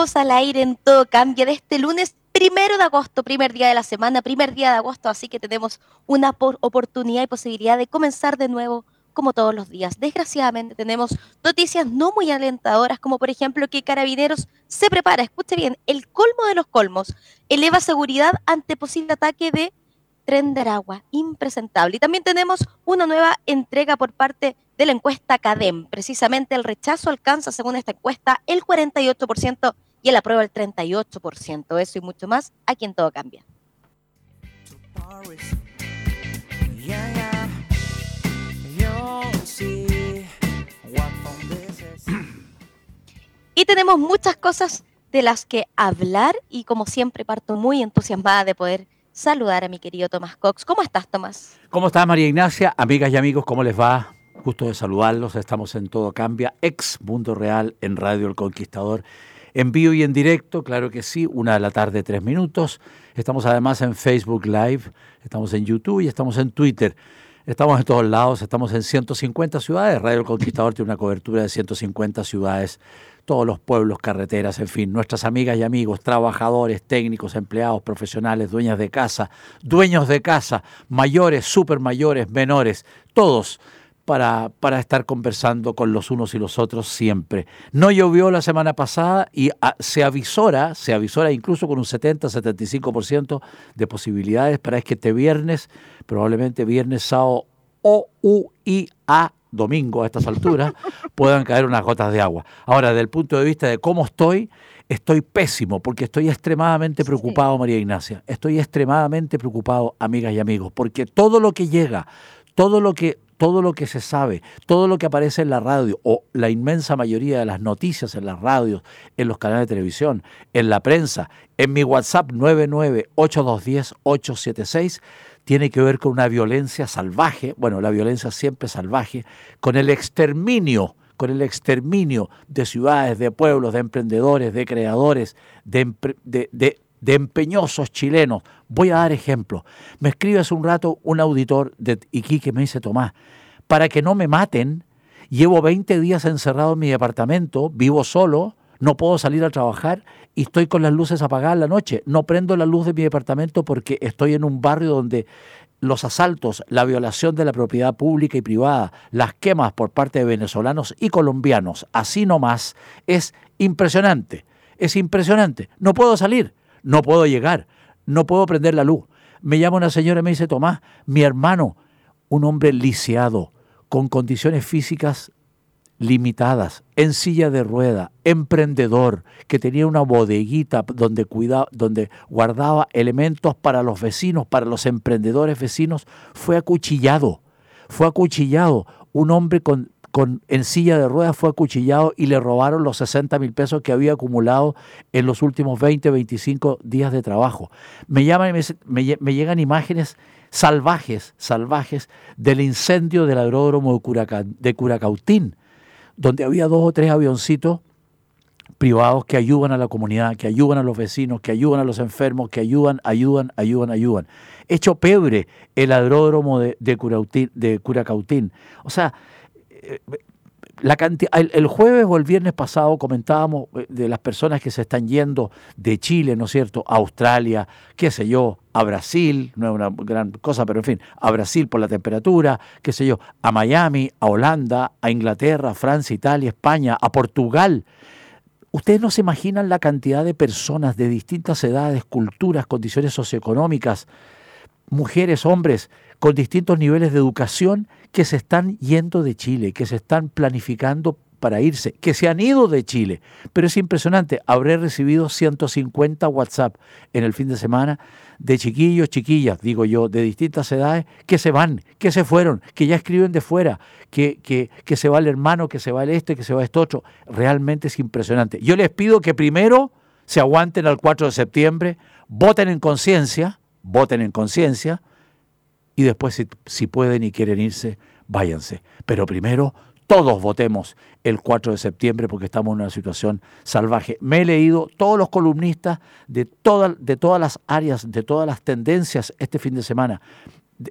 Al aire en todo cambio de este lunes primero de agosto, primer día de la semana, primer día de agosto, así que tenemos una oportunidad y posibilidad de comenzar de nuevo como todos los días. Desgraciadamente tenemos noticias no muy alentadoras, como por ejemplo que Carabineros se prepara, escuche bien, el colmo de los colmos, eleva seguridad ante posible ataque de tren de Aragua, impresentable. Y también tenemos una nueva entrega por parte de la encuesta CADEM. Precisamente el rechazo alcanza, según esta encuesta, el 48% y el aprueba el 38%. Eso y mucho más aquí en Todo Cambia. Y tenemos muchas cosas de las que hablar y como siempre parto muy entusiasmada de poder saludar a mi querido Tomás Cox. ¿Cómo estás, Tomás? ¿Cómo estás, María Ignacia? Amigas y amigos, ¿cómo les va? Gusto de saludarlos. Estamos en Todo Cambia, ex Mundo Real en Radio El Conquistador. En vivo y en directo, claro que sí, una de la tarde, tres minutos. Estamos además en Facebook Live, estamos en YouTube y estamos en Twitter. Estamos en todos lados, estamos en 150 ciudades. Radio El Conquistador tiene una cobertura de 150 ciudades, todos los pueblos, carreteras, en fin. Nuestras amigas y amigos, trabajadores, técnicos, empleados, profesionales, dueñas de casa, dueños de casa, mayores, supermayores, menores, todos para, para, estar conversando con los unos y los otros siempre. No llovió la semana pasada y ah, se avisora, se avisora incluso con un 70-75% de posibilidades para que este viernes, probablemente viernes, sábado o U I A domingo a estas alturas, puedan caer unas gotas de agua. Ahora, desde el punto de vista de cómo estoy, estoy pésimo porque estoy extremadamente preocupado, María Ignacia. Estoy extremadamente preocupado, amigas y amigos, porque todo lo que llega, todo lo que todo lo que se sabe, todo lo que aparece en la radio o la inmensa mayoría de las noticias en las radios, en los canales de televisión, en la prensa, en mi WhatsApp 998210876, tiene que ver con una violencia salvaje, bueno, la violencia siempre salvaje, con el exterminio con el exterminio de ciudades, de pueblos, de emprendedores, de creadores, de, de, de de empeñosos chilenos. Voy a dar ejemplo. Me escribe hace un rato un auditor de Iquique, me dice, Tomás, para que no me maten, llevo 20 días encerrado en mi departamento, vivo solo, no puedo salir a trabajar y estoy con las luces apagadas la noche. No prendo la luz de mi departamento porque estoy en un barrio donde los asaltos, la violación de la propiedad pública y privada, las quemas por parte de venezolanos y colombianos, así nomás, es impresionante. Es impresionante. No puedo salir no puedo llegar, no puedo prender la luz. Me llama una señora y me dice, Tomás, mi hermano, un hombre lisiado, con condiciones físicas limitadas, en silla de rueda, emprendedor, que tenía una bodeguita donde, donde guardaba elementos para los vecinos, para los emprendedores vecinos, fue acuchillado. Fue acuchillado. Un hombre con con, en silla de ruedas fue acuchillado y le robaron los 60 mil pesos que había acumulado en los últimos 20, 25 días de trabajo. Me llaman me, me, llegan imágenes salvajes, salvajes del incendio del aeródromo de, Curacautín, donde había dos o tres avioncitos privados que ayudan a la comunidad, que ayudan a los vecinos, que ayudan a los enfermos, que ayudan, ayudan, ayudan, ayudan. Hecho pebre el aeródromo de, de, de Curacautín. O sea, la el, jueves o el viernes pasado comentábamos eh, de las personas que se están yendo de Chile, ¿no es cierto?, a Australia, qué sé yo, a Brasil, no es una gran cosa, pero en fin, a Brasil por la temperatura, qué sé yo, a Miami, a Holanda, a Inglaterra, Francia, Italia, España, a Portugal. Ustedes no se imaginan la cantidad de personas de distintas edades, culturas, condiciones socioeconómicas, mujeres, hombres, con distintos niveles de educación que se están yendo de Chile, que se están planificando para irse, que se han ido de Chile. Pero es impresionante, habré recibido 150 WhatsApp en el fin de semana de chiquillos, chiquillas, digo yo, de distintas edades, que se van, que se fueron, que ya escriben de fuera, que, que, que se va el hermano, que se va el este, que se va esto otro. Realmente es impresionante. Yo les pido que primero se aguanten al 4 de septiembre, voten en conciencia, voten en conciencia, y después si, pueden y quieren irse, váyanse. Pero primero todos votemos el 4 de septiembre porque estamos en una situación salvaje. Me he leído todos los columnistas de, de todas las áreas, de todas las tendencias este fin de semana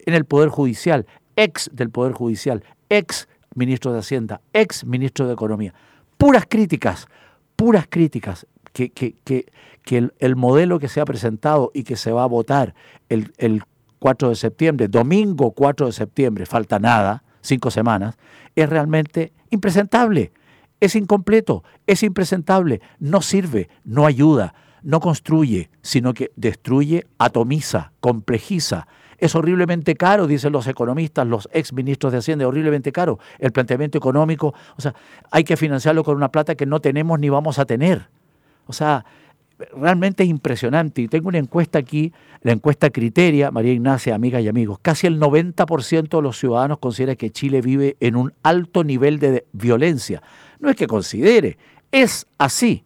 en el Poder Judicial, ex del Poder Judicial, ex ministro de Hacienda, ex ministro de Economía. Puras críticas, puras críticas que, que, que, que el, modelo que se ha presentado y que se va a votar el 4 de septiembre, domingo 4 de septiembre, falta nada, cinco semanas, es realmente impresentable, es incompleto, es impresentable, no sirve, no ayuda, no construye, sino que destruye, atomiza, complejiza. Es horriblemente caro, dicen los economistas, los ex ministros de Hacienda, horriblemente caro. El planteamiento económico, o sea, hay que financiarlo con una plata que no tenemos ni vamos a tener. O sea, realmente es impresionante. Y tengo una encuesta aquí, la encuesta Criteria, María Ignacia, amigas y amigos. Casi el 90% de los ciudadanos considera que Chile vive en un alto nivel de violencia. No es que considere, es así.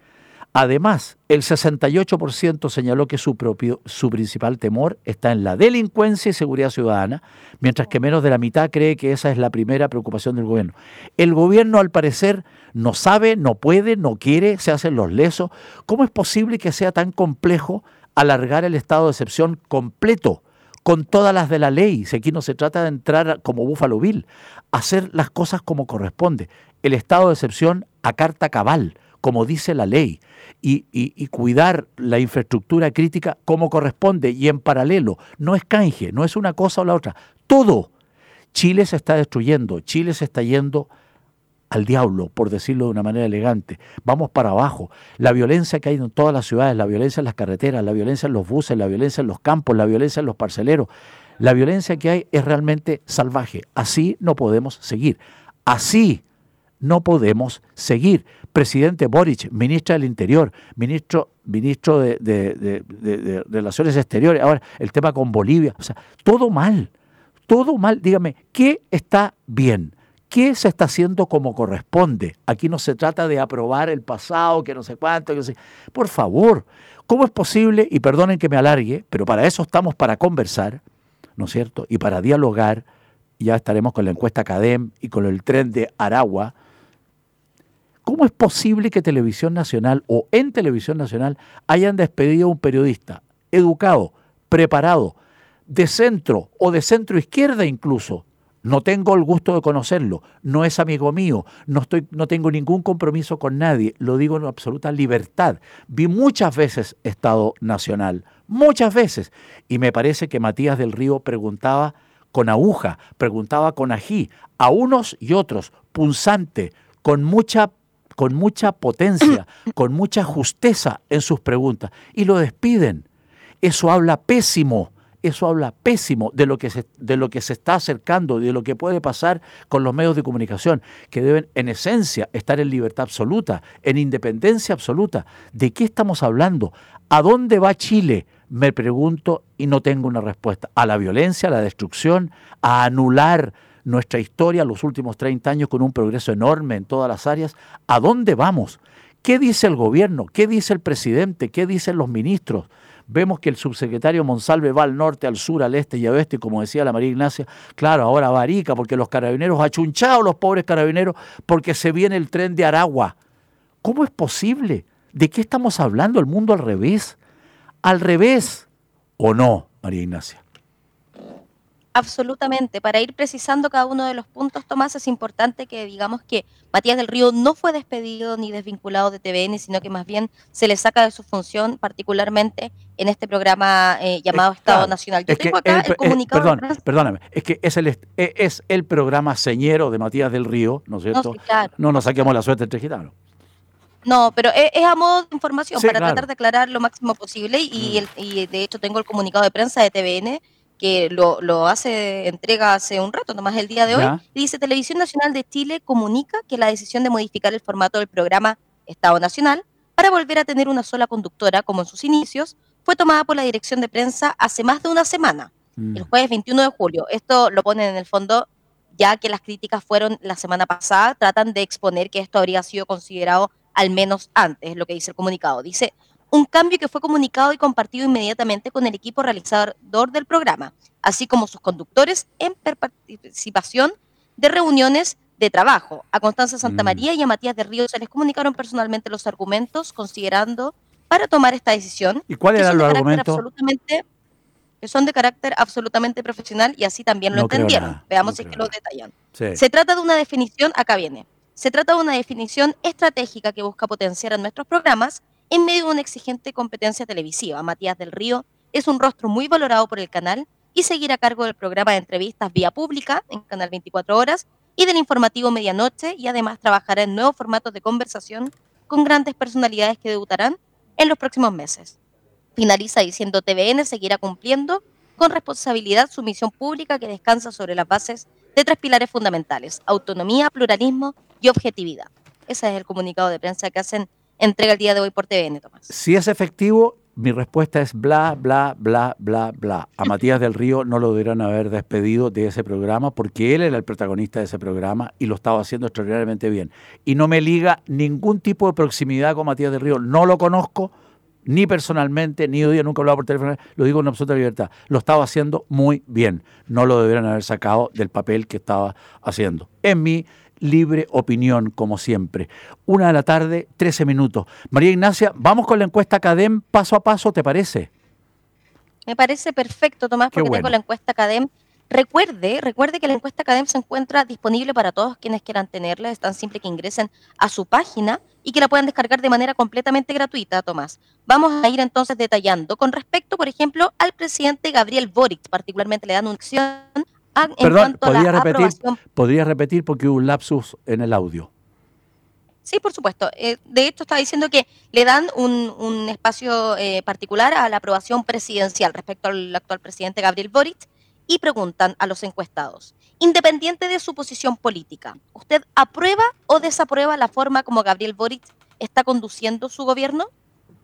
Además, el 68% señaló que su, propio, su principal temor está en la delincuencia y seguridad ciudadana, mientras que menos de la mitad cree que esa es la primera preocupación del gobierno. El gobierno, al parecer, no sabe, no puede, no quiere, se hacen los lesos. ¿Cómo es posible que sea tan complejo alargar el estado de excepción completo? con todas las de la ley. Si aquí no se trata de entrar como Búfalo Bill, hacer las cosas como corresponde. El estado de excepción a carta cabal, como dice la ley y, cuidar la infraestructura crítica como corresponde y en paralelo. No es canje, no es una cosa o la otra. Todo. Chile se está destruyendo, Chile se está yendo al diablo, por decirlo de una manera elegante. Vamos para abajo. La violencia que hay en todas las ciudades, la violencia en las carreteras, la violencia en los buses, la violencia en los campos, la violencia en los parceleros, la violencia que hay es realmente salvaje. Así no podemos seguir. Así no podemos seguir. Presidente Boric, ministra del Interior, ministro, ministro de, Relaciones Exteriores, ahora el tema con Bolivia, o sea, todo mal, todo mal. Dígame, ¿qué está bien? ¿Qué se está haciendo como corresponde? Aquí no se trata de aprobar el pasado, que no sé cuánto, que sé. Por favor, ¿cómo es posible? Y perdonen que me alargue, pero para eso estamos para conversar, ¿no es cierto? Y para dialogar, ya estaremos con la encuesta CADEM y con el tren de Aragua, ¿Cómo es posible que Televisión Nacional o en Televisión Nacional hayan despedido a un periodista educado, preparado, de centro o de centro izquierda incluso? No tengo el gusto de conocerlo, no es amigo mío, no, estoy, no tengo ningún compromiso con nadie, lo digo en absoluta libertad. Vi muchas veces Estado Nacional, muchas veces, y me parece que Matías del Río preguntaba con aguja, preguntaba con ají, a unos y otros, punzante, con mucha con mucha potencia, con mucha justeza en sus preguntas y lo despiden. Eso habla pésimo, eso habla pésimo de lo que se, de lo que se está acercando, de lo que puede pasar con los medios de comunicación, que deben en esencia estar en libertad absoluta, en independencia absoluta. ¿De qué estamos hablando? ¿A dónde va Chile? Me pregunto y no tengo una respuesta. ¿A la violencia, a la destrucción, a anular nuestra historia los últimos 30 años con un progreso enorme en todas las áreas. ¿A dónde vamos? ¿Qué dice el gobierno? ¿Qué dice el presidente? ¿Qué dicen los ministros? Vemos que el subsecretario Monsalve va al norte, al sur, al este y al oeste, como decía la María Ignacia. Claro, ahora va a porque los carabineros, achunchados los pobres carabineros, porque se viene el tren de Aragua. ¿Cómo es posible? ¿De qué estamos hablando? ¿El mundo al revés? ¿Al revés o no, María Ignacia? Absolutamente. Para ir precisando cada uno de los puntos, Tomás, es importante que digamos que Matías del Río no fue despedido ni desvinculado de TVN, sino que más bien se le saca de su función, particularmente en este programa eh, llamado Estado Nacional. Yo tengo acá el, comunicado. perdóname, es que es el, e, es el programa señero de Matías del Río, ¿no es cierto? No, no nos saquemos la suerte entre gitanos. No, pero es, a modo de información, para tratar de aclarar lo máximo posible y, mm. y de hecho tengo el comunicado de prensa de TVN que lo, hace, entrega hace un rato, nomás el día de hoy, dice Televisión Nacional de Chile comunica que la decisión de modificar el formato del programa Estado Nacional para volver a tener una sola conductora como en sus inicios fue tomada por la dirección de prensa hace más de una semana, mm. el jueves 21 de julio. Esto lo ponen en el fondo ya que las críticas fueron la semana pasada, tratan de exponer que esto habría sido considerado al menos antes, es lo que dice el comunicado. Dice, un cambio que fue comunicado y compartido inmediatamente con el equipo realizador del programa, así como sus conductores en participación de reuniones de trabajo. A Constanza Santamaría mm. y a Matías de Río se les comunicaron personalmente los argumentos considerando para tomar esta decisión. ¿Y cuáles eran los argumentos? Absolutamente, que son de carácter absolutamente profesional y así también lo entendieron. Veamos si es que lo detallan. Se trata de una definición, acá viene, se trata de una definición estratégica que busca potenciar a nuestros programas en medio de una exigente competencia televisiva. Matías del Río es un rostro muy valorado por el canal y seguir a cargo del programa de entrevistas vía pública en Canal 24 Horas y del informativo Medianoche y además trabajará en nuevos formatos de conversación con grandes personalidades que debutarán en los próximos meses. Finaliza diciendo TVN seguirá cumpliendo con responsabilidad su misión pública que descansa sobre las bases de tres pilares fundamentales, autonomía, pluralismo y objetividad. Ese es el comunicado de prensa que hacen entrega el día de hoy por TVN, Tomás. Si es efectivo, mi respuesta es bla, bla, bla, bla, bla. A Matías del Río no lo deberían haber despedido de ese programa porque él era el protagonista de ese programa y lo estaba haciendo extraordinariamente bien. Y no me liga ningún tipo de proximidad con Matías del Río. No lo conozco ni personalmente, ni hoy día nunca hablado por teléfono, lo digo en absoluta libertad. Lo estaba haciendo muy bien. No lo deberían haber sacado del papel que estaba haciendo. En mi libre opinión, como siempre. Una de la tarde, 13 minutos. María Ignacia, vamos con la encuesta CADEM paso a paso, ¿te parece? Me parece perfecto, Tomás, porque tengo la encuesta CADEM. Recuerde, recuerde que la encuesta CADEM se encuentra disponible para todos quienes quieran tenerla. Es tan simple que ingresen a su página y que la puedan descargar de manera completamente gratuita, Tomás. Vamos a ir entonces detallando. Con respecto, por ejemplo, al presidente Gabriel Boric, particularmente le dan una Ah, Perdón, ¿podría repetir, ¿podría repetir porque hubo un lapsus en el audio? Sí, por supuesto. Eh, de hecho, está diciendo que le dan un, espacio eh, particular a la aprobación presidencial respecto al actual presidente Gabriel Boric y preguntan a los encuestados, independiente de su posición política, ¿usted aprueba o desaprueba la forma como Gabriel Boric está conduciendo su gobierno?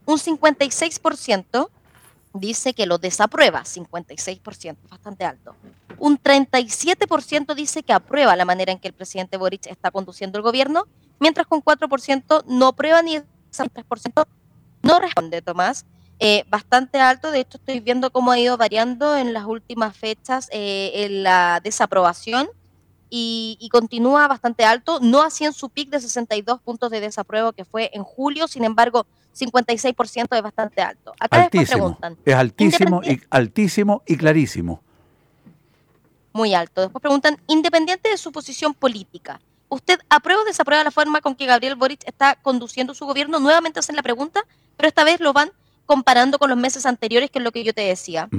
Un 56% dice que lo desaprueba, 56%, bastante alto. Un 37% dice que aprueba la manera en que el presidente Boric está conduciendo el gobierno, mientras con 4% no aprueba ni 3% no responde, Tomás. Eh, bastante alto, de hecho estoy viendo cómo ha ido variando en las últimas fechas eh, en la desaprobación y, y, continúa bastante alto, no así en su pic de 62 puntos de desapruebo que fue en julio, sin embargo 56% es bastante alto. Acá altísimo, preguntan. Es altísimo y, altísimo y clarísimo. Muy alto. Después preguntan, independiente de su posición política, ¿usted aprueba o desaprueba la forma con que Gabriel Boric está conduciendo su gobierno? Nuevamente hacen la pregunta, pero esta vez lo van comparando con los meses anteriores, que es lo que yo te decía.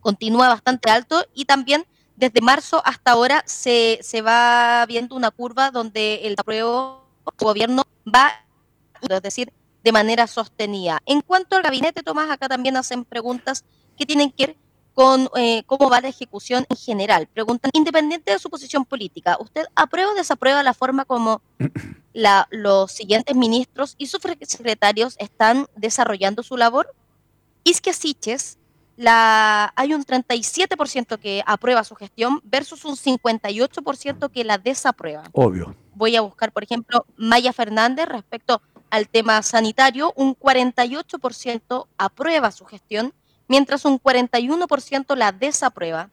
Continúa bastante alto y también desde marzo hasta ahora se, se va viendo una curva donde el apruebo su gobierno va, es decir, de manera sostenida. En cuanto al gabinete, Tomás, acá también hacen preguntas que tienen que ver con eh, cómo va la ejecución en general. Preguntan, independiente de su posición política, ¿usted aprueba o desaprueba la forma como la, los siguientes ministros y sus secretarios están desarrollando su labor? Isque Siches, la, hay un 37% que aprueba su gestión versus un 58% que la desaprueba. Obvio. Voy a buscar, por ejemplo, Maya Fernández respecto al tema sanitario, un 48% aprueba su gestión, mientras un 41% la desaprueba.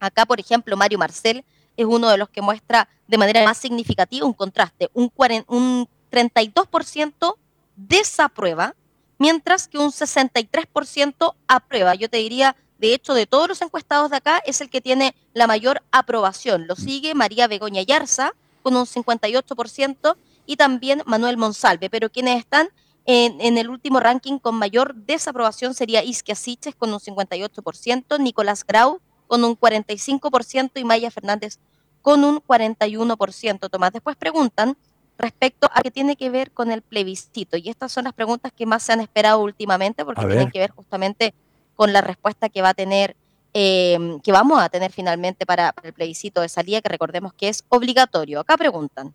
Acá, por ejemplo, Mario Marcel es uno de los que muestra de manera más significativa un contraste, un, un 32% desaprueba, mientras que un 63% aprueba. Yo te diría, de hecho, de todos los encuestados de acá, es el que tiene la mayor aprobación. Lo sigue María Begoña Yarza con un 58%, y también Manuel Monsalve, pero quienes están en, el último ranking con mayor desaprobación sería Isquia Siches con un 58%, Nicolás Grau con un 45% y Maya Fernández con un 41%. Tomás, después preguntan respecto a qué tiene que ver con el plebiscito. Y estas son las preguntas que más se han esperado últimamente porque tienen que ver justamente con la respuesta que va a tener eh, que vamos a tener finalmente para, el plebiscito de salida, que recordemos que es obligatorio. Acá preguntan,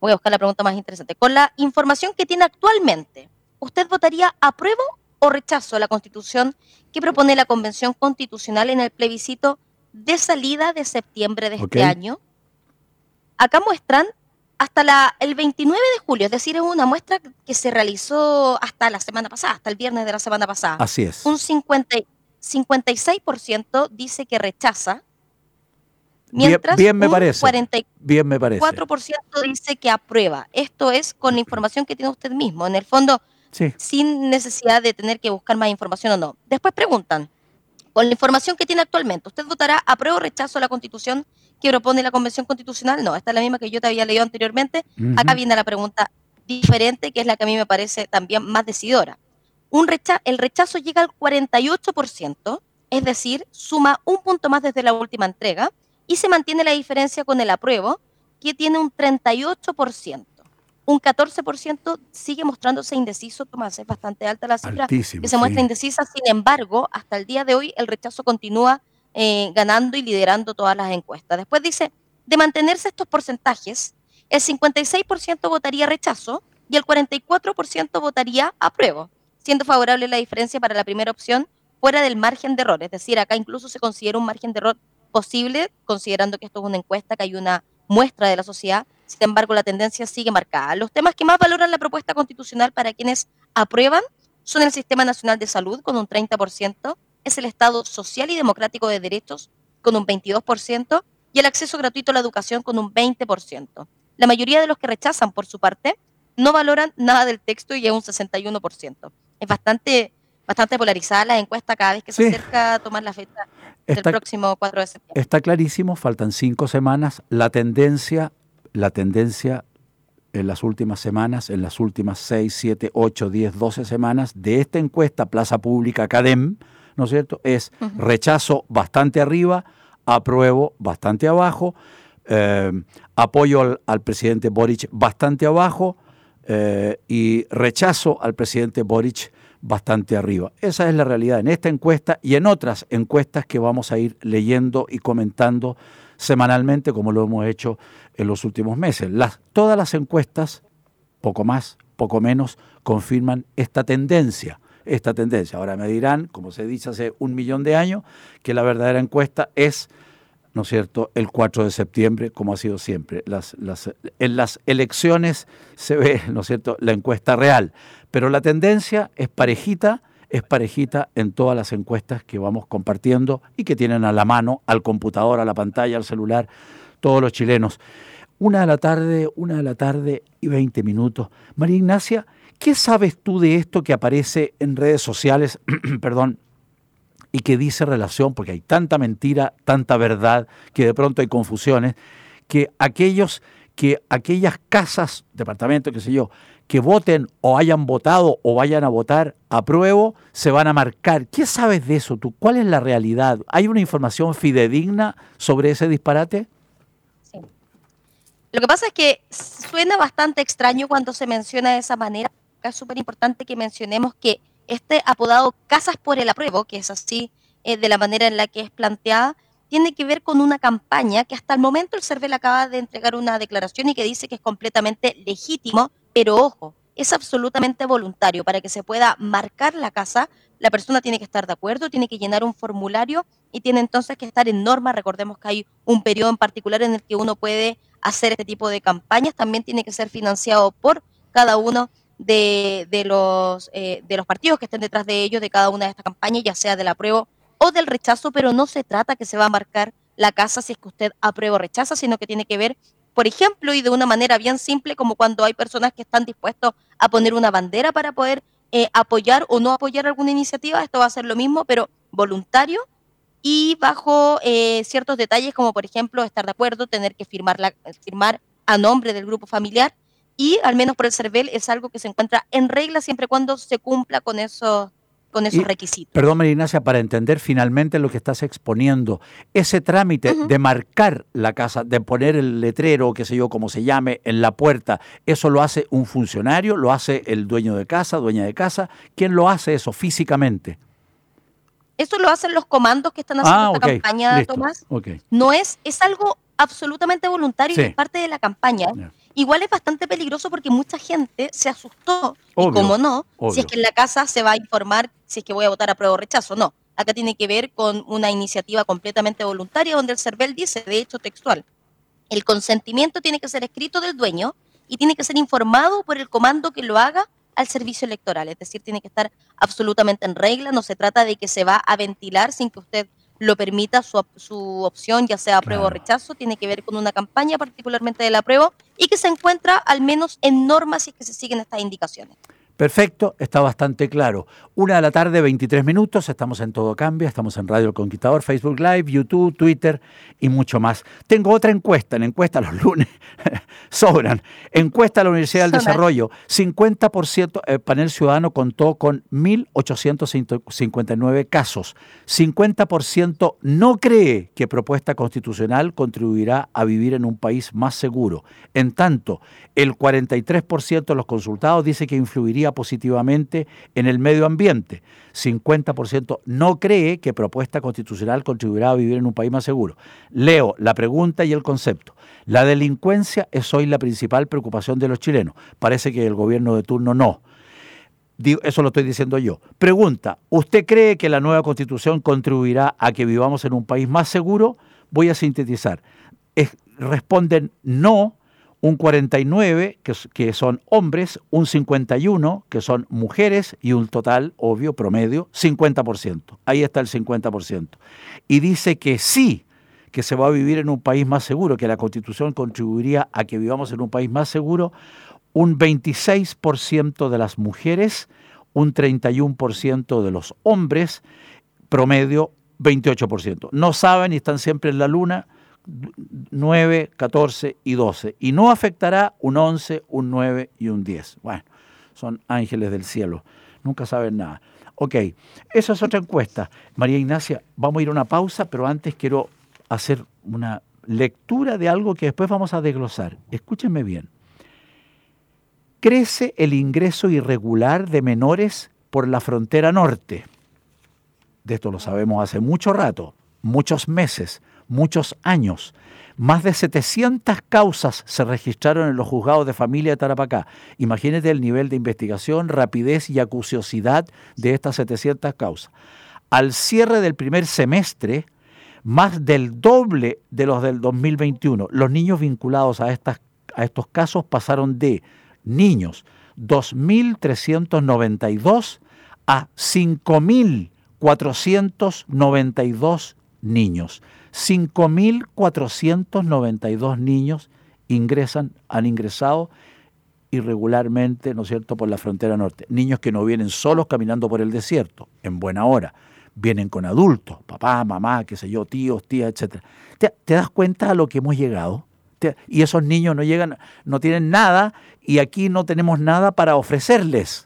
voy a buscar la pregunta más interesante, con la información que tiene actualmente, ¿usted votaría apruebo o rechazo la constitución que propone la Convención Constitucional en el plebiscito de salida de septiembre de este año? Acá muestran hasta la, el 29 de julio, es decir, es una muestra que se realizó hasta la semana pasada, hasta el viernes de la semana pasada. Así es. Un 50, 56% dice que rechaza, mientras bien, me parece. 44% bien me parece. dice que aprueba. Esto es con la información que tiene usted mismo, en el fondo, sin necesidad de tener que buscar más información o no. Después preguntan, con la información que tiene actualmente, ¿usted votará apruebo o rechazo a la constitución que propone la Convención Constitucional? No, esta es la misma que yo te había leído anteriormente. Acá viene la pregunta diferente, que es la que a mí me parece también más decidora. Un el rechazo llega al 48%, es decir, suma un punto más desde la última entrega, y se mantiene la diferencia con el apruebo, que tiene un 38% un 14% sigue mostrándose indeciso, Tomás, es bastante alta la cifra que se muestra indecisa, sin embargo, hasta el día de hoy el rechazo continúa eh, ganando y liderando todas las encuestas. Después dice, de mantenerse estos porcentajes, el 56% votaría rechazo y el 44% votaría apruebo, siendo favorable la diferencia para la primera opción fuera del margen de error, es decir, acá incluso se considera un margen de error posible, considerando que esto es una encuesta, que hay una muestra de la sociedad, sin embargo, la tendencia sigue marcada. Los temas que más valoran la propuesta constitucional para quienes aprueban son el Sistema Nacional de Salud con un 30%, es el Estado Social y Democrático de Derechos con un 22% y el acceso gratuito a la educación con un 20%. La mayoría de los que rechazan, por su parte, no valoran nada del texto y es un 61%. Es bastante, bastante polarizada la encuesta cada vez que se acerca a tomar la fecha del próximo 4 de septiembre. Está clarísimo, faltan cinco semanas. La tendencia la tendencia en las últimas semanas, en las últimas 6, 7, 8, 10, 12 semanas de esta encuesta Plaza Pública Cadem, ¿no es cierto? Es rechazo bastante arriba, apruebo bastante abajo, eh, apoyo al, presidente Boric bastante abajo eh, y rechazo al presidente Boric bastante arriba. Esa es la realidad en esta encuesta y en otras encuestas que vamos a ir leyendo y comentando semanalmente como lo hemos hecho en los últimos meses. Las, todas las encuestas, poco más, poco menos, confirman esta tendencia. Esta tendencia. Ahora me dirán, como se dice hace un millón de años, que la verdadera encuesta es, ¿no es cierto?, el 4 de septiembre, como ha sido siempre. Las, las, en las elecciones se ve, ¿no es cierto?, la encuesta real. Pero la tendencia es parejita es parejita en todas las encuestas que vamos compartiendo y que tienen a la mano, al computador, a la pantalla, al celular, todos los chilenos. Una de la tarde, una de la tarde y 20 minutos. María Ignacia, ¿qué sabes tú de esto que aparece en redes sociales, perdón, y que dice relación, porque hay tanta mentira, tanta verdad, que de pronto hay confusiones, que aquellos, que aquellas casas, departamentos, qué sé yo, que voten o hayan votado o vayan a votar apruebo, se van a marcar. ¿Qué sabes de eso tú? ¿Cuál es la realidad? ¿Hay una información fidedigna sobre ese disparate? Sí. Lo que pasa es que suena bastante extraño cuando se menciona de esa manera. es súper importante que mencionemos que este apodado Casas por el Apruebo, que es así eh, de la manera en la que es planteada, tiene que ver con una campaña que hasta el momento el CERVEL acaba de entregar una declaración y que dice que es completamente legítimo pero ojo, es absolutamente voluntario. Para que se pueda marcar la casa, la persona tiene que estar de acuerdo, tiene que llenar un formulario y tiene entonces que estar en norma. Recordemos que hay un periodo en particular en el que uno puede hacer este tipo de campañas. También tiene que ser financiado por cada uno de, los, eh, de los partidos que estén detrás de ellos, de cada una de estas campañas, ya sea del apruebo o del rechazo, pero no se trata que se va a marcar la casa si es que usted aprueba o rechaza, sino que tiene que ver por ejemplo, y de una manera bien simple, como cuando hay personas que están dispuestos a poner una bandera para poder eh, apoyar o no apoyar alguna iniciativa, esto va a ser lo mismo, pero voluntario y bajo eh, ciertos detalles, como por ejemplo estar de acuerdo, tener que firmar, la, firmar a nombre del grupo familiar y al menos por el CERVEL es algo que se encuentra en regla siempre cuando se cumpla con esos con esos requisitos. Perdón, María Ignacia, para entender finalmente lo que estás exponiendo, ese trámite de marcar la casa, de poner el letrero, qué sé yo, como se llame, en la puerta, ¿eso lo hace un funcionario? ¿Lo hace el dueño de casa, dueña de casa? ¿Quién lo hace eso físicamente? Eso lo hacen los comandos que están haciendo Ah, esta campaña, listo, Tomás. No es, es algo absolutamente voluntario Sí. y es parte de la campaña. Igual es bastante peligroso porque mucha gente se asustó. Obvio, y como no, si es que en la casa se va a informar si es que voy a votar a prueba o rechazo. No. Acá tiene que ver con una iniciativa completamente voluntaria donde el CERVEL dice, de hecho textual, el consentimiento tiene que ser escrito del dueño y tiene que ser informado por el comando que lo haga al servicio electoral. Es decir, tiene que estar absolutamente en regla. No se trata de que se va a ventilar sin que usted lo permita su, su opción, ya sea apruebo o rechazo. Tiene que ver con una campaña particularmente del apruebo y que se encuentra al menos en normas si es que se siguen estas indicaciones. Perfecto, está bastante claro. Una de la tarde, 23 minutos, estamos en Todo Cambia, estamos en Radio El Conquistador, Facebook Live, YouTube, Twitter y mucho más. Tengo otra encuesta, en encuesta los lunes sobran. Encuesta a la Universidad del. Desarrollo, 50%, el panel ciudadano contó con 1.859 casos. 50% no cree que propuesta constitucional contribuirá a vivir en un país más seguro. En tanto, el 43% de los consultados dice que influiría positivamente en el medio ambiente. 50% no cree que propuesta constitucional contribuirá a vivir en un país más seguro. Leo la pregunta y el concepto. La delincuencia es hoy la principal preocupación de los chilenos. Parece que el gobierno de turno no. Eso lo estoy diciendo yo. Pregunta, ¿usted cree que la nueva constitución contribuirá a que vivamos en un país más seguro? Voy a sintetizar. Es- responden no un 49 que, que son hombres, un 51 que son mujeres y un total, obvio, promedio, 50%. Ahí está el 50%. Y dice que sí, que se va a vivir en un país más seguro, que la constitución contribuiría a que vivamos en un país más seguro, un 26% de las mujeres, un 31% de los hombres, promedio 28%. No saben y están siempre en la luna, 9, 14 y 12. Y no afectará un 11, un 9 y un 10. Bueno, son ángeles del cielo. Nunca saben nada. Ok, esa es otra encuesta. María Ignacia, vamos a ir a una pausa, pero antes quiero hacer una lectura de algo que después vamos a desglosar. Escúchenme bien. Crece el ingreso irregular de menores por la frontera norte. De esto lo sabemos hace mucho rato, muchos meses, muchos años. Más de 700 causas se registraron en los juzgados de familia de Tarapacá. Imagínate el nivel de investigación, rapidez y acuciosidad de estas 700 causas. Al cierre del primer semestre, más del doble de los del 2021. Los niños vinculados a, estas, a estos casos pasaron de niños 2.392 a 5.492 niños. 5.492 niños ingresan, han ingresado irregularmente, ¿no es cierto?, por la frontera norte. Niños que no vienen solos caminando por el desierto, en buena hora. Vienen con adultos, papá, mamá, qué sé yo, tíos, tías, etc. ¿Te, das cuenta a lo que hemos llegado? Y esos niños no llegan, no tienen nada y aquí no tenemos nada para ofrecerles.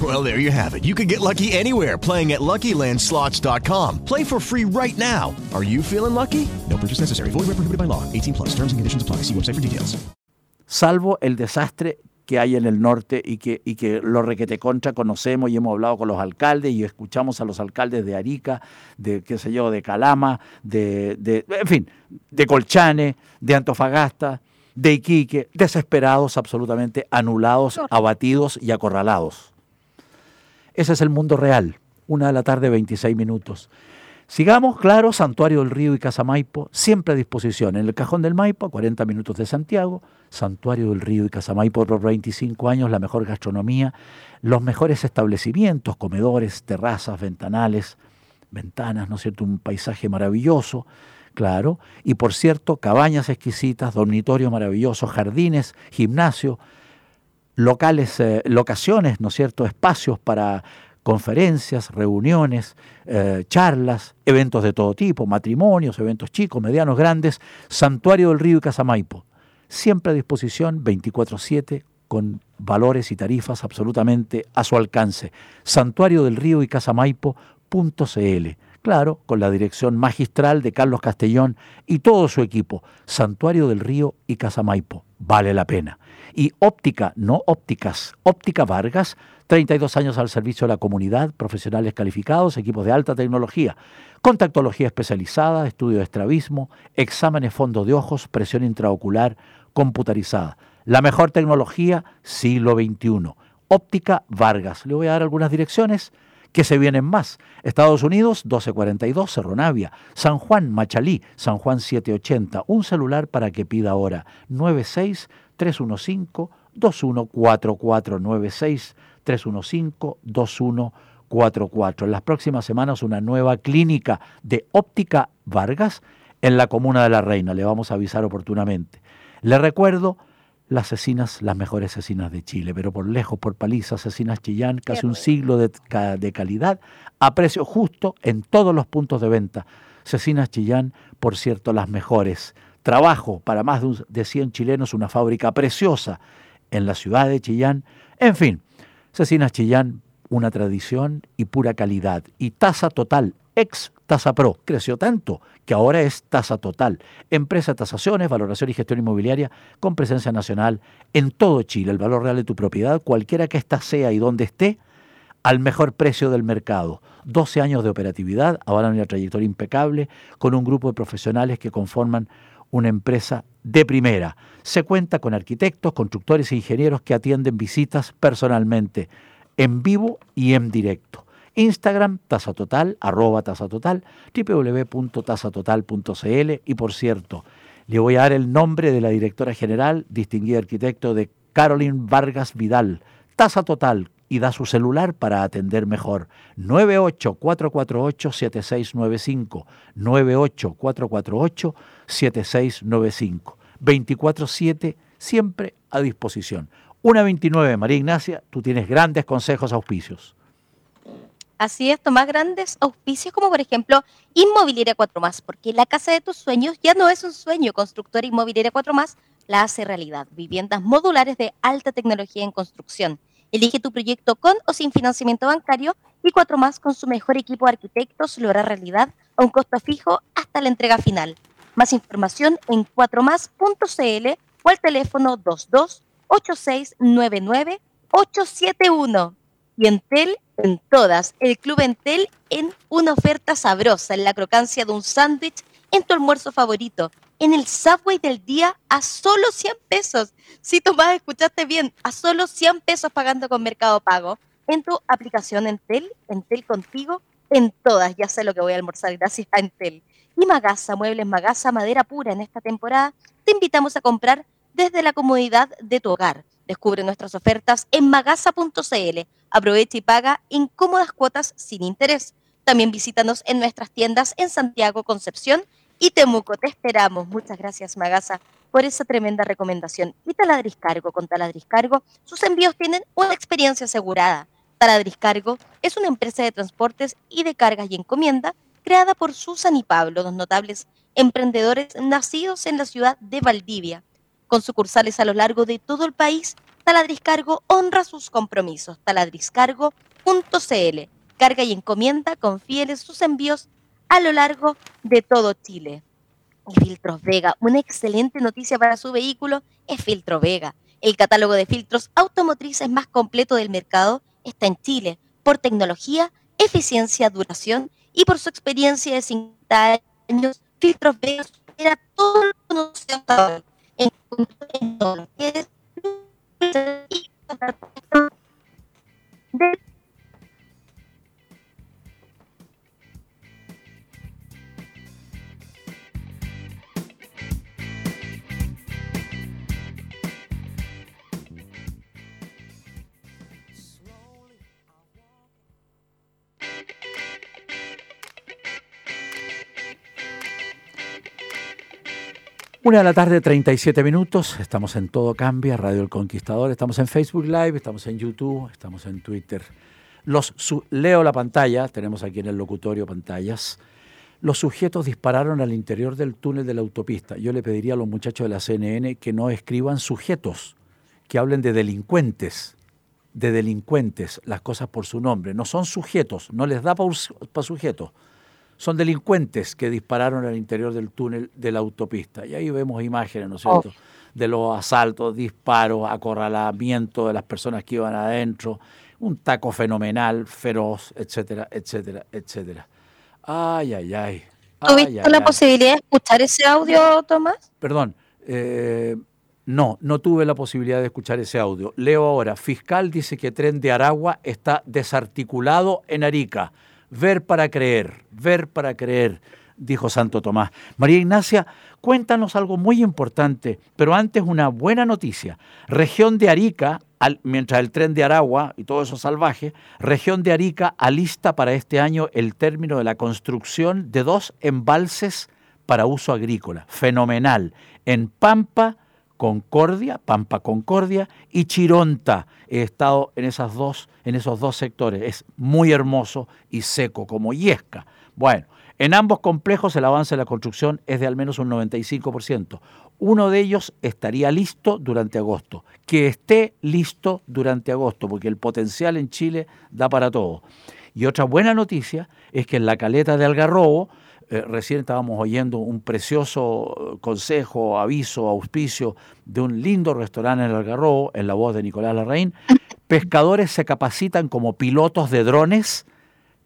Well, there you have it. You can get lucky anywhere playing at LuckyLandSlots.com. Play for free right now. Are you feeling lucky? No purchase necessary. Void by law. 18 plus. Terms and conditions apply. See website for details. salvo el desastre que hay en el norte y que, y requete contra conocemos y hemos hablado con los alcaldes y escuchamos a los alcaldes de Arica, de qué sé yo, de Calama, de, de Colchane, de Antofagasta, de Iquique, desesperados, absolutamente anulados, abatidos y acorralados. Ese es el mundo real. Una de la tarde, 26 minutos. Sigamos, claro, Santuario del Río y Casa Maipo, siempre a disposición. En el Cajón del Maipo, a 40 minutos de Santiago, Santuario del Río y Casa Maipo por 25 años, la mejor gastronomía, los mejores establecimientos, comedores, terrazas, ventanales, ventanas, ¿no es cierto? Un paisaje maravilloso, claro. Y por cierto, cabañas exquisitas, dormitorios maravillosos, jardines, gimnasio, locales, eh, locaciones, ¿no es cierto? Espacios para conferencias, reuniones, eh, charlas, eventos de todo tipo, matrimonios, eventos chicos, medianos, grandes, Santuario del Río y Casamaipo. Siempre a disposición 24/7 con valores y tarifas absolutamente a su alcance. Santuario del Río y Casamaipo.cl. Claro, con la dirección magistral de Carlos Castellón y todo su equipo. Santuario del Río y Casamaipo. Vale la pena. Y óptica, no ópticas, óptica Vargas, 32 años al servicio de la comunidad, profesionales calificados, equipos de alta tecnología, contactología especializada, estudio de estrabismo, exámenes fondo de ojos, presión intraocular computarizada. La mejor tecnología, siglo XXI. Óptica Vargas. Le voy a dar algunas direcciones que se vienen más. Estados Unidos, 1242, Cerro Navia. San Juan, Machalí, San Juan 780. Un celular para que pida ahora. 96 315 214496 315-2144. En las próximas semanas una nueva clínica de óptica Vargas en la comuna de La Reina. Le vamos a avisar oportunamente. Le recuerdo las cecinas, las mejores cecinas de Chile, pero por lejos, por paliza, cecinas Chillán, casi un siglo de, de calidad, a precio justo en todos los puntos de venta. Cecinas Chillán, por cierto, las mejores. Trabajo para más de, de 100 chilenos, una fábrica preciosa en la ciudad de Chillán. En fin, Cecinas Chillán, una tradición y pura calidad. Y tasa total, ex Tasa Pro, creció tanto que ahora es tasa total. Empresa de tasaciones, valoración y gestión inmobiliaria con presencia nacional en todo Chile. El valor real de tu propiedad, cualquiera que ésta sea y donde esté, al mejor precio del mercado. 12 años de operatividad, avalan una trayectoria impecable con un grupo de profesionales que conforman una empresa de primera. Se cuenta con arquitectos, constructores e ingenieros que atienden visitas personalmente, en vivo y en directo. Instagram, tasa total, arroba tasa total, www.tasatotal.cl y por cierto, le voy a dar el nombre de la directora general, distinguida arquitecto de Caroline Vargas Vidal, tasa total, y da su celular para atender mejor. 98448-7695. 98448-7695. 24-7, siempre a disposición. Una 29, María Ignacia, tú tienes grandes consejos, auspicios. Así es, tomar grandes auspicios como por ejemplo Inmobiliaria 4 más, porque la casa de tus sueños ya no es un sueño. Constructora Inmobiliaria 4 más la hace realidad. Viviendas modulares de alta tecnología en construcción Elige tu proyecto con o sin financiamiento bancario y cuatro más con su mejor equipo de arquitectos lo hará realidad a un costo fijo hasta la entrega final. Más información en cuatromás.cl o al teléfono 22 8699 871. Y Entel en todas. El Club Entel en una oferta sabrosa en la crocancia de un sándwich en tu almuerzo favorito en el Subway del día a solo 100 pesos. Si Tomás, escuchaste bien, a solo 100 pesos pagando con Mercado Pago en tu aplicación Entel, Entel contigo, en todas. Ya sé lo que voy a almorzar gracias a Entel. Y Magasa, Muebles Magasa, madera pura en esta temporada, te invitamos a comprar desde la comodidad de tu hogar. Descubre nuestras ofertas en magasa.cl. Aprovecha y paga en cómodas cuotas sin interés. También visítanos en nuestras tiendas en Santiago, Concepción y Temuco. Te esperamos. Muchas gracias, Magasa, por esa tremenda recomendación. Y Taladriscargo, con Taladriscargo, sus envíos tienen una experiencia asegurada. Taladriscargo es una empresa de transportes y de cargas y encomienda creada por Susan y Pablo, dos notables emprendedores nacidos en la ciudad de Valdivia. Con sucursales a lo largo de todo el país, Taladriscargo honra sus compromisos. Taladriscargo.cl Carga y encomienda con fieles sus envíos a lo largo de todo Chile. Y Filtros Vega, una excelente noticia para su vehículo es Filtro Vega. El catálogo de filtros automotrices más completo del mercado está en Chile por tecnología, eficiencia, duración y por su experiencia de 50 años. Filtros Vega era todo lo conocido en, en todo lo que es Una de la tarde, 37 minutos. Estamos en Todo Cambia, Radio El Conquistador. Estamos en Facebook Live, estamos en YouTube, estamos en Twitter. Leo la pantalla, tenemos aquí en el locutorio pantallas. Los sujetos dispararon al interior del túnel de la autopista. Yo le pediría a los muchachos de la CNN que no escriban sujetos, que hablen de delincuentes, de delincuentes, las cosas por su nombre. No son sujetos, no les da para sujetos son delincuentes que dispararon al interior del túnel de la autopista. Y ahí vemos imágenes, ¿no es cierto?, oh. de los asaltos, disparos, acorralamiento de las personas que iban adentro, un taco fenomenal, feroz, etcétera, etcétera, etcétera. Ay, ay, ay. ¿Tuviste la posibilidad de escuchar ese audio, Tomás? Perdón, eh, no, no tuve la posibilidad de escuchar ese audio. Leo ahora, fiscal dice que tren de Aragua está desarticulado en Arica. Ver para creer, ver para creer, dijo Santo Tomás. María Ignacia, cuéntanos algo muy importante, pero antes una buena noticia. Región de Arica, mientras el tren de Aragua y todo eso salvaje, región de Arica alista para este año el término de la construcción de dos embalses para uso agrícola. Fenomenal. En Pampa, Concordia, Pampa Concordia y Chironta. He estado en, esas dos, en esos dos sectores. Es muy hermoso y seco como yesca. Bueno, en ambos complejos el avance de la construcción es de al menos un 95%. Uno de ellos estaría listo durante agosto. Que esté listo durante agosto, porque el potencial en Chile da para todo. Y otra buena noticia es que en la caleta de Algarrobo eh, recién estábamos oyendo un precioso consejo, aviso, auspicio de un lindo restaurante en el Algarrobo, en la voz de Nicolás Larraín. Pescadores se capacitan como pilotos de drones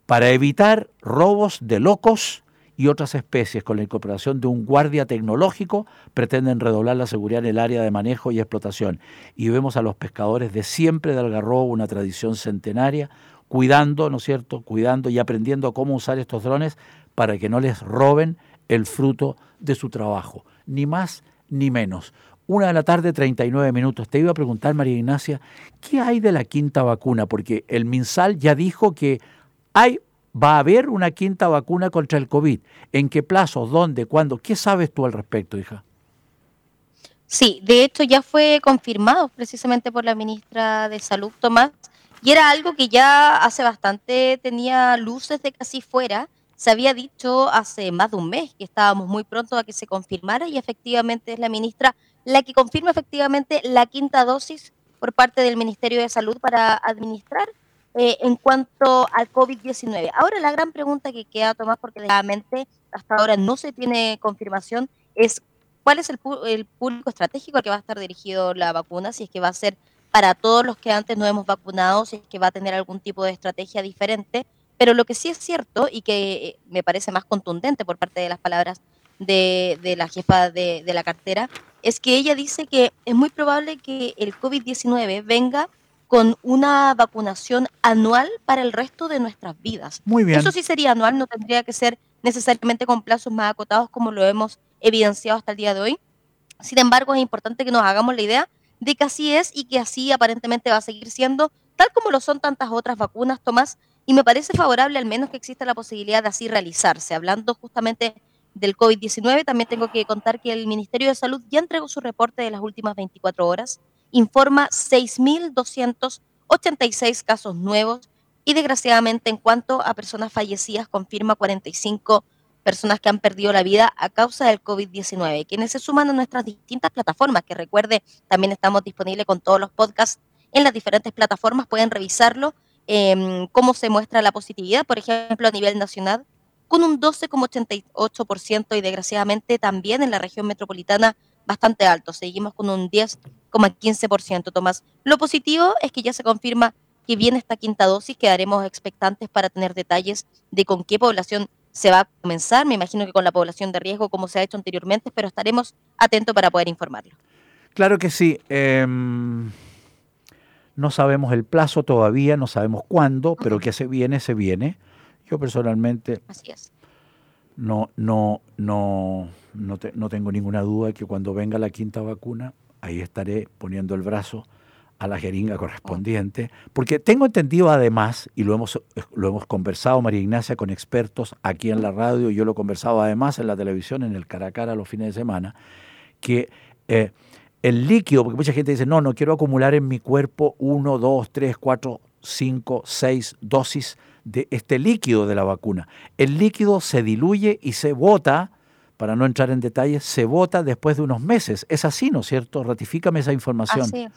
para evitar robos de locos y otras especies. Con la incorporación de un guardia tecnológico, pretenden redoblar la seguridad en el área de manejo y explotación. Y vemos a los pescadores de siempre de Algarrobo, una tradición centenaria, cuidando, ¿no es cierto?, cuidando y aprendiendo cómo usar estos drones para que no les roben el fruto de su trabajo, ni más ni menos. Una de la tarde, 39 minutos. Te iba a preguntar, María Ignacia, ¿qué hay de la quinta vacuna? Porque el MinSal ya dijo que hay, va a haber una quinta vacuna contra el COVID. ¿En qué plazo? ¿Dónde? ¿Cuándo? ¿Qué sabes tú al respecto, hija? Sí, de hecho ya fue confirmado precisamente por la ministra de Salud, Tomás, y era algo que ya hace bastante tenía luces de casi fuera, se había dicho hace más de un mes que estábamos muy pronto a que se confirmara y efectivamente es la ministra la que confirma efectivamente la quinta dosis por parte del Ministerio de Salud para administrar eh, en cuanto al COVID-19. Ahora la gran pregunta que queda, Tomás, porque realmente hasta ahora no se tiene confirmación, es cuál es el, el público estratégico al que va a estar dirigido la vacuna, si es que va a ser para todos los que antes no hemos vacunado, si es que va a tener algún tipo de estrategia diferente pero lo que sí es cierto y que me parece más contundente por parte de las palabras de, la jefa de, la cartera es que ella dice que es muy probable que el COVID-19 venga con una vacunación anual para el resto de nuestras vidas. Muy bien. Eso sí sería anual, no tendría que ser necesariamente con plazos más acotados como lo hemos evidenciado hasta el día de hoy. Sin embargo, es importante que nos hagamos la idea de que así es y que así aparentemente va a seguir siendo, tal como lo son tantas otras vacunas, Tomás, y me parece favorable al menos que exista la posibilidad de así realizarse. Hablando justamente del COVID-19, también tengo que contar que el Ministerio de Salud ya entregó su reporte de las últimas 24 horas, informa 6.286 casos nuevos y desgraciadamente en cuanto a personas fallecidas confirma 45 personas que han perdido la vida a causa del COVID-19, quienes se suman a nuestras distintas plataformas, que recuerde, también estamos disponibles con todos los podcasts en las diferentes plataformas, pueden revisarlo Em, cómo se muestra la positividad, por ejemplo, a nivel nacional, con un 12,88% y desgraciadamente también en la región metropolitana bastante alto. Seguimos con un 10,15%, Tomás. Lo positivo es que ya se confirma que viene esta quinta dosis, quedaremos expectantes para tener detalles de con qué población se va a comenzar. Me imagino que con la población de riesgo, como se ha hecho anteriormente, pero estaremos atentos para poder informarlo. Claro que sí. Em, no sabemos el plazo todavía, no sabemos cuándo, pero que se viene, se viene. Yo personalmente no, no, no, no, no tengo ninguna duda de que cuando venga la quinta vacuna, ahí estaré poniendo el brazo a la jeringa correspondiente, porque tengo entendido además, y lo hemos, lo hemos conversado María Ignacia con expertos aquí en la radio, yo lo he conversado además en la televisión, en el cara a cara los fines de semana, que eh, el líquido, porque mucha gente dice, no, no quiero acumular en mi cuerpo uno, dos, tres, cuatro, cinco, seis dosis de este líquido de la vacuna. El líquido se diluye y se bota, para no entrar en detalles, se bota después de unos meses. Es así, ¿no es cierto? Ratifícame esa información. Así.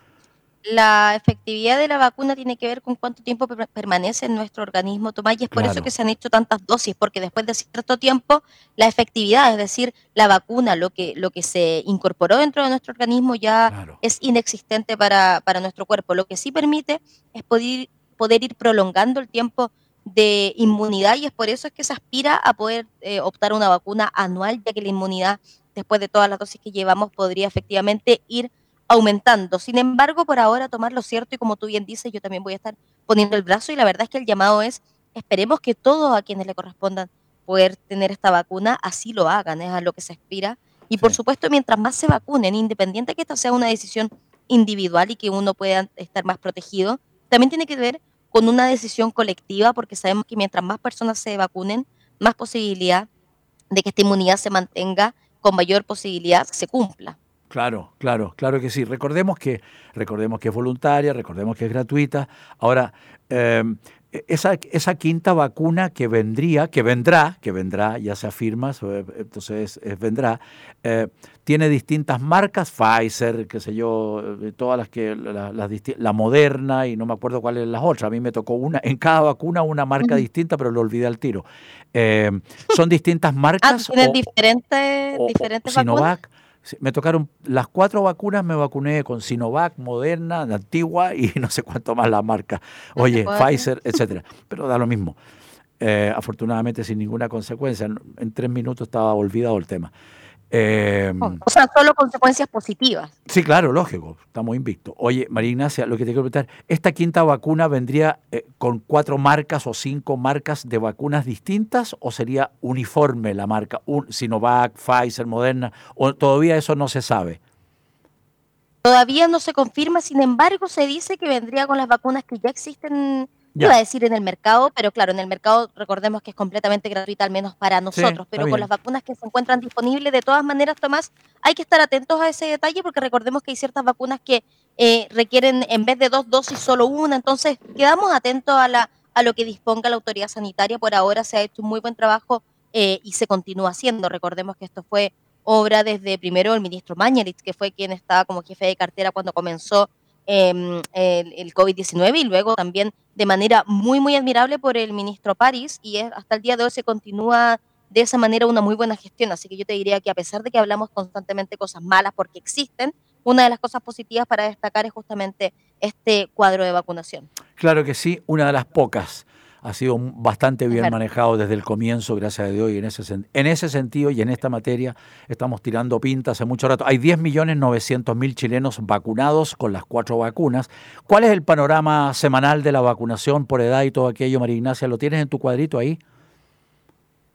La efectividad de la vacuna tiene que ver con cuánto tiempo per- permanece en nuestro organismo, Tomás, y es por eso que se han hecho tantas dosis, porque después de cierto tiempo, la efectividad, es decir, la vacuna, lo que, lo que se incorporó dentro de nuestro organismo ya Claro. es inexistente para, para nuestro cuerpo. Lo que sí permite es poder, poder ir prolongando el tiempo de inmunidad y es por eso es que se aspira a poder eh, optar a una vacuna anual, ya que la inmunidad, después de todas las dosis que llevamos, podría efectivamente ir aumentando. Sin embargo, por ahora tomar lo cierto y como tú bien dices, yo también voy a estar poniendo el brazo y la verdad es que el llamado es, esperemos que todos a quienes le correspondan poder tener esta vacuna así lo hagan, es a lo que se aspira. Y por Sí. supuesto, mientras más se vacunen, independiente que esta sea una decisión individual y que uno pueda estar más protegido, también tiene que ver con una decisión colectiva, porque sabemos que mientras más personas se vacunen, más posibilidad de que esta inmunidad se mantenga, con mayor posibilidad se cumpla. Claro, claro, claro que sí. Recordemos que, recordemos que es voluntaria, recordemos que es gratuita. Ahora, eh, esa, esa quinta vacuna que vendría, que vendrá, que vendrá, ya se afirma, so- entonces es- vendrá, eh, tiene distintas marcas, Pfizer, qué sé yo, eh, todas las que, la, las disti- la Moderna y no me acuerdo cuáles las otras. A mí me tocó una, en cada vacuna una marca distinta, pero lo olvidé al tiro. Eh, ¿Son distintas Ah, marcas? ¿tú tienes o- diferentes, diferentes vacunas? Sinovac. Me tocaron las cuatro vacunas, me vacuné con Sinovac, Moderna, la antigua y no sé cuánto más la marca. Oye. Pfizer, etcétera. Pero da lo mismo. Eh, afortunadamente sin ninguna consecuencia. En tres minutos estaba olvidado el tema. Eh, O sea, solo consecuencias positivas. Sí, claro, lógico, estamos invictos. Oye, María Ignacia, lo que te quiero preguntar, ¿esta quinta vacuna vendría eh, con cuatro marcas o cinco marcas de vacunas distintas o sería uniforme la marca? Un, Sinovac, Pfizer, Moderna, o todavía eso no se sabe? Todavía no se confirma, sin embargo, se dice que vendría con las vacunas que ya existen. Iba a decir en el mercado, pero claro, en el mercado recordemos que es completamente gratuita, al menos para nosotros, pero con bien. las vacunas que se encuentran disponibles, de todas maneras, Tomás, hay que estar atentos a ese detalle porque recordemos que hay ciertas vacunas que eh, requieren en vez de dos dosis solo una, entonces quedamos atentos a, la, a lo que disponga la autoridad sanitaria. Por ahora se ha hecho un muy buen trabajo eh, y se continúa haciendo. Recordemos que esto fue obra desde primero el ministro Mañalich, que fue quien estaba como jefe de cartera cuando comenzó el, el COVID-19 y luego también de manera muy, muy admirable por el ministro París y es- hasta el día de hoy se continúa de esa manera una muy buena gestión. Así que yo te diría que a pesar de que hablamos constantemente cosas malas porque existen, una de las cosas positivas para destacar es justamente este cuadro de vacunación. Claro que sí, una de las pocas. Ha sido bastante bien manejado desde el comienzo, gracias a Dios, y en ese, en ese sentido y en esta materia estamos tirando pinta hace mucho rato. Hay 10.900.000 chilenos vacunados con las cuatro vacunas. ¿Cuál es el panorama semanal de la vacunación por edad y todo aquello, María Ignacia? ¿Lo tienes en tu cuadrito ahí?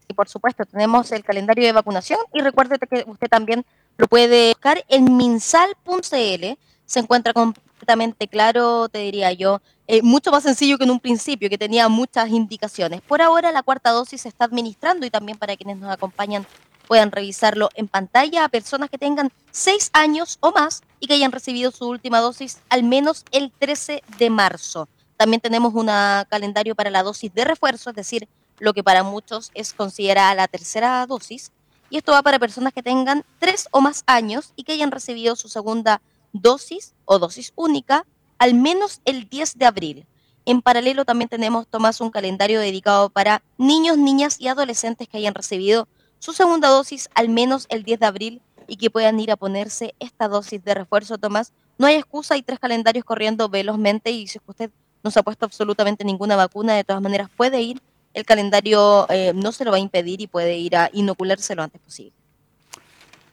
Y por supuesto, tenemos el calendario de vacunación y recuérdate que usted también lo puede buscar en minsal.cl. Se encuentra completamente claro, te diría yo, eh, mucho más sencillo que en un principio, que tenía muchas indicaciones. Por ahora la cuarta dosis se está administrando y también para quienes nos acompañan puedan revisarlo en pantalla a personas que tengan seis años o más y que hayan recibido su última dosis al menos el 13 de marzo. También tenemos un calendario para la dosis de refuerzo, es decir, lo que para muchos es considerada la tercera dosis. Y esto va para personas que tengan tres o más años y que hayan recibido su segunda dosis o dosis única al menos el 10 de abril. En paralelo también tenemos, Tomás, un calendario dedicado para niños, niñas y adolescentes que hayan recibido su segunda dosis al menos el 10 de abril y que puedan ir a ponerse esta dosis de refuerzo, Tomás. No hay excusa, hay tres calendarios corriendo velozmente y si usted no se ha puesto absolutamente ninguna vacuna, de todas maneras puede ir. El calendario eh, no se lo va a impedir y puede ir a inocularse lo antes posible.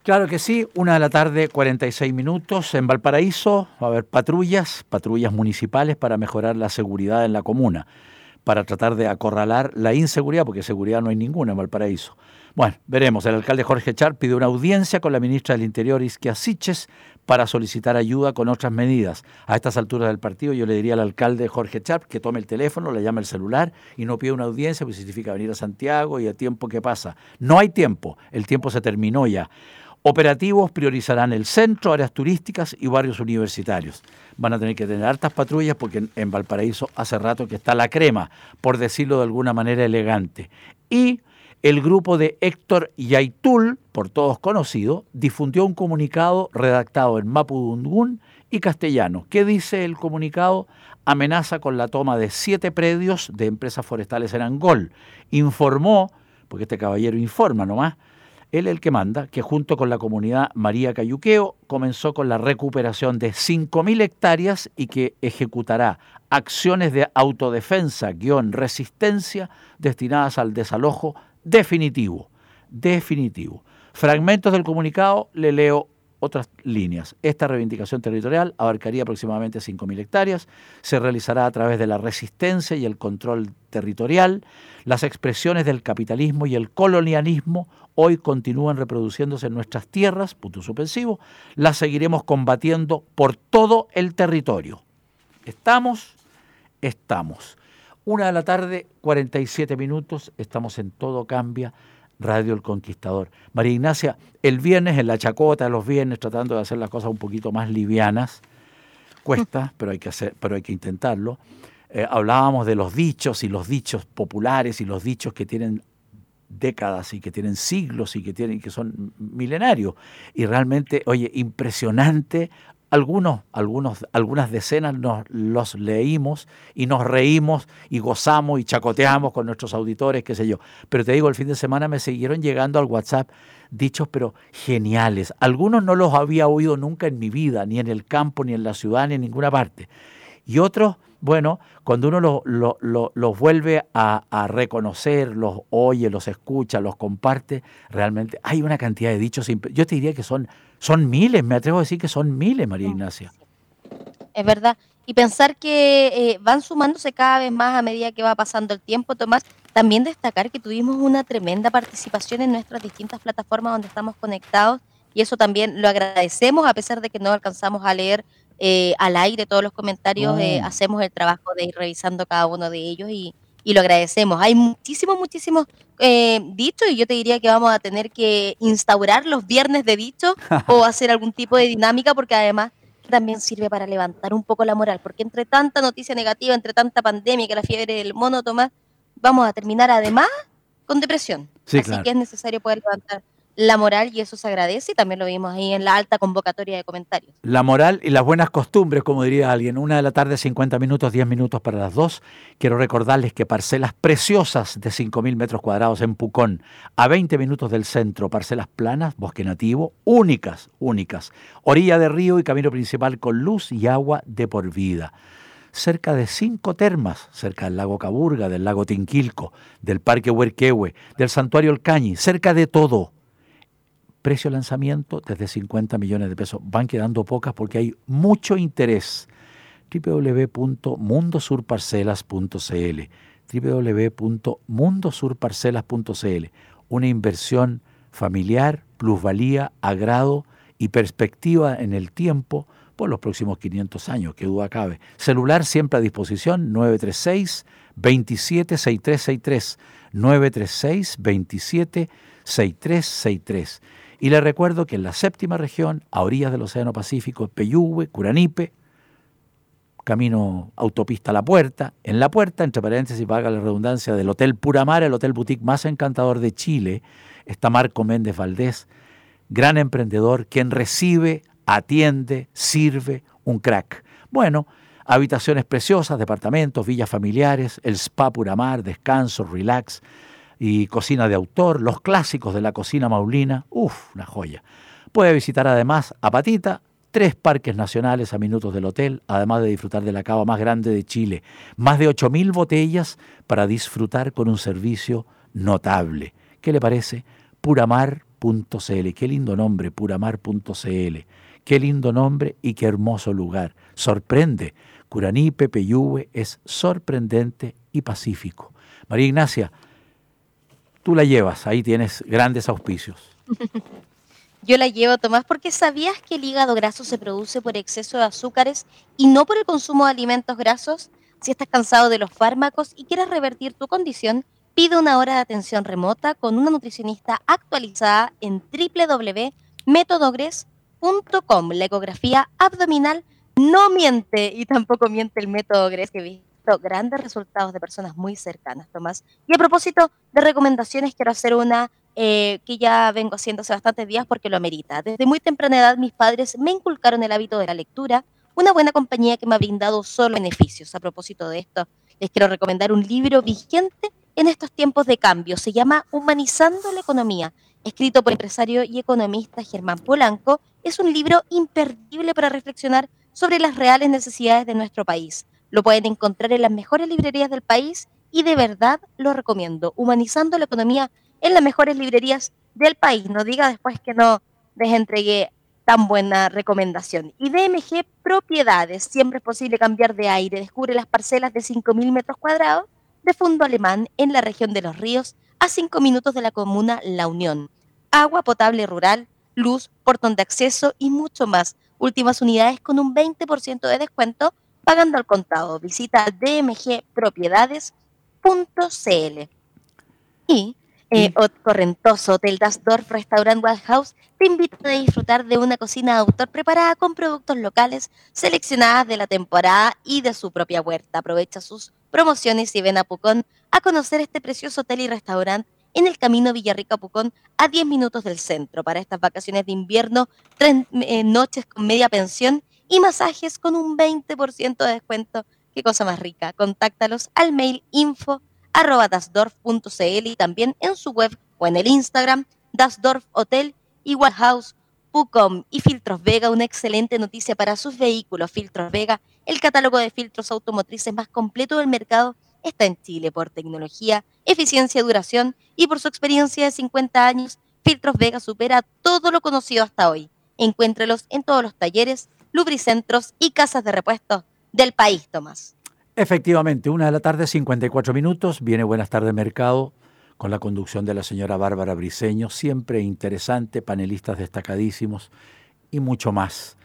Claro que sí, una de la tarde, 46 minutos. En Valparaíso va a haber patrullas, patrullas municipales para mejorar la seguridad en la comuna, para tratar de acorralar la inseguridad, porque seguridad no hay ninguna en Valparaíso. Bueno, veremos. El alcalde Jorge Char pide una audiencia con la ministra del Interior, Isquia Siches, para solicitar ayuda con otras medidas. A estas alturas del partido yo le diría al alcalde Jorge Char que tome el teléfono, le llame el celular y no pida una audiencia, porque significa venir a Santiago y el tiempo que pasa. No hay tiempo, el tiempo se terminó ya. Operativos priorizarán el centro, áreas turísticas y barrios universitarios. Van a tener que tener hartas patrullas porque en, Valparaíso hace rato que está la crema, por decirlo de alguna manera elegante. Y el grupo de Héctor Yaitul, por todos conocido, difundió un comunicado redactado en mapudungún y castellano. ¿Qué dice el comunicado? Amenaza con la toma de siete predios de empresas forestales en Angol. Informó, porque este caballero informa nomás, él el que manda, que junto con la comunidad María Cayuqueo comenzó con la recuperación de 5.000 hectáreas y que ejecutará acciones de autodefensa, guion, resistencia destinadas al desalojo definitivo, definitivo. Fragmentos del comunicado le leo otras líneas. Esta reivindicación territorial abarcaría aproximadamente 5.000 hectáreas, se realizará a través de la resistencia y el control territorial. Las expresiones del capitalismo y el colonialismo hoy continúan reproduciéndose en nuestras tierras, punto suspensivo, las seguiremos combatiendo por todo el territorio. ¿Estamos? Estamos. Una de la tarde, 47 minutos, estamos en Todo Cambia, Radio El Conquistador. María Ignacia, el viernes en la chacota de los viernes, tratando de hacer las cosas un poquito más livianas, cuesta, pero hay que, hacer, pero hay que intentarlo. Eh, hablábamos de los dichos y los dichos populares y los dichos que tienen décadas y que tienen siglos y que tienen que son milenarios y realmente oye impresionante algunos, algunos, algunas decenas nos los leímos y nos reímos y gozamos y chacoteamos con nuestros auditores, qué sé yo. Pero te digo, el fin de semana me siguieron llegando al WhatsApp dichos, pero geniales. Algunos no los había oído nunca en mi vida, ni en el campo, ni en la ciudad, ni en ninguna parte. Y otros, bueno, cuando uno los lo, lo, vuelve a, a, reconocer, los oye, los escucha, los comparte, realmente hay una cantidad de dichos. Yo te diría que son son miles, me atrevo a decir que son miles, María Ignacia. Es verdad. Y pensar que eh, van sumándose cada vez más a medida que va pasando el tiempo, Tomás. También destacar que tuvimos una tremenda participación en nuestras distintas plataformas donde estamos conectados y eso también lo agradecemos a pesar de que no alcanzamos a leer eh, al aire todos los comentarios, eh, hacemos el trabajo de ir revisando cada uno de ellos y, y lo agradecemos. Hay muchísimos, muchísimos eh, dichos y yo te diría que vamos a tener que instaurar los viernes de dicho o hacer algún tipo de dinámica porque además también sirve para levantar un poco la moral, porque entre tanta noticia negativa, entre tanta pandemia, que la fiebre del mono, Tomás, vamos a terminar además con depresión. Así que es necesario poder levantar la moral y eso se agradece y también lo vimos ahí en la alta convocatoria de comentarios. La moral y las buenas costumbres, como diría alguien. Una de la tarde, 50 minutos, 10 minutos para las dos. Quiero recordarles que parcelas preciosas de 5.000 metros cuadrados en Pucón, a 20 minutos del centro, parcelas planas, bosque nativo, únicas, únicas. Orilla de río y camino principal con luz y agua de por vida cerca de cinco termas, cerca del lago Caburga, del lago Tinquilco, del parque Huerquehue, del santuario El Cañi, cerca de todo precio de lanzamiento desde 50 millones de pesos. Van quedando pocas porque hay mucho interés. www.mundosurparcelas.cl www.mundosurparcelas.cl Una inversión familiar, plusvalía, agrado y perspectiva en el tiempo por los próximos 500 años, que duda cabe. Celular siempre a disposición 936 276363 936 276363 y le recuerdo que en la séptima región, a orillas del Océano Pacífico, Peyúgue, Curanipe, camino autopista La Puerta, en La Puerta, entre paréntesis, paga la redundancia del Hotel Puramar, el hotel boutique más encantador de Chile, está Marco Méndez Valdés, gran emprendedor, quien recibe, atiende, sirve, un crack. Bueno, habitaciones preciosas, departamentos, villas familiares, el spa Puramar, descanso, relax, y cocina de autor, los clásicos de la cocina maulina, uff, una joya. Puede visitar además a Patita, tres parques nacionales a minutos del hotel, además de disfrutar de la cava más grande de Chile, más de 8.000 botellas para disfrutar con un servicio notable. ¿Qué le parece? Puramar.cl, qué lindo nombre, puramar.cl, qué lindo nombre y qué hermoso lugar. Sorprende, Curanipe, Peyúe es sorprendente y pacífico. María Ignacia, tú la llevas, ahí tienes grandes auspicios. Yo la llevo, Tomás, porque sabías que el hígado graso se produce por exceso de azúcares y no por el consumo de alimentos grasos. Si estás cansado de los fármacos y quieres revertir tu condición, pide una hora de atención remota con una nutricionista actualizada en métodogres.com. La ecografía abdominal no miente y tampoco miente el método GRES que he visto grandes resultados de personas muy cercanas, Tomás. Y a propósito de recomendaciones, quiero hacer una eh, que ya vengo haciendo hace bastantes días porque lo amerita. Desde muy temprana edad mis padres me inculcaron el hábito de la lectura, una buena compañía que me ha brindado solo beneficios. A propósito de esto, les quiero recomendar un libro vigente en estos tiempos de cambio. Se llama Humanizando la Economía, escrito por el empresario y economista Germán Polanco. Es un libro imperdible para reflexionar sobre las reales necesidades de nuestro país. Lo pueden encontrar en las mejores librerías del país y de verdad lo recomiendo. Humanizando la Economía en las mejores librerías del país. No diga después que no les entregué tan buena recomendación. Y DMG Propiedades, siempre es posible cambiar de aire. Descubre las parcelas de 5.000 metros cuadrados de fondo alemán en la región de Los Ríos, a 5 minutos de la comuna La Unión. Agua potable rural, luz, portón de acceso y mucho más. Últimas unidades con un 20% de descuento pagando al contado. Visita dmgpropiedades.cl. Y eh, Correntoso Hotel Dasdorf Restaurant Wild House te invita a disfrutar de una cocina de autor preparada con productos locales seleccionadas de la temporada y de su propia huerta. Aprovecha sus promociones y ven a Pucón a conocer este precioso hotel y restaurante en el camino Villarrica Pucón a 10 minutos del centro. Para estas vacaciones de invierno, tres eh, noches con media pensión y masajes con un 20% de descuento. Qué cosa más rica. Contáctalos al mail info dasdorf.cl y también en su web o en el Instagram Dasdorf Hotel Pucom y Filtros Vega, una excelente noticia para sus vehículos. Filtros Vega, el catálogo de filtros automotrices más completo del mercado, está en Chile por tecnología, eficiencia, duración y por su experiencia de 50 años. Filtros Vega supera todo lo conocido hasta hoy. Encuéntrelos en todos los talleres, lubricentros y casas de repuestos del país, Tomás. Efectivamente, una de la tarde, 54 minutos, viene Buenas tardes Mercado con la conducción de la señora Bárbara Briceño, siempre interesante, panelistas destacadísimos y mucho más.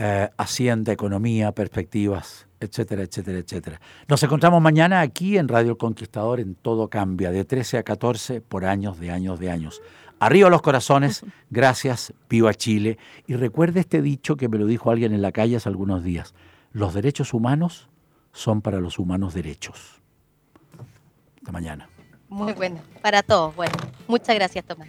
Eh, hacienda, economía, perspectivas, etcétera, etcétera, etcétera. Nos encontramos mañana aquí en Radio Conquistador en Todo Cambia, de 13 a 14 por años de años de años. Arriba los corazones, gracias, viva Chile. Y recuerde este dicho que me lo dijo alguien en la calle hace algunos días. Los derechos humanos son para los humanos derechos. Hasta mañana. Muy bueno, para todos. Bueno, muchas gracias, Tomás.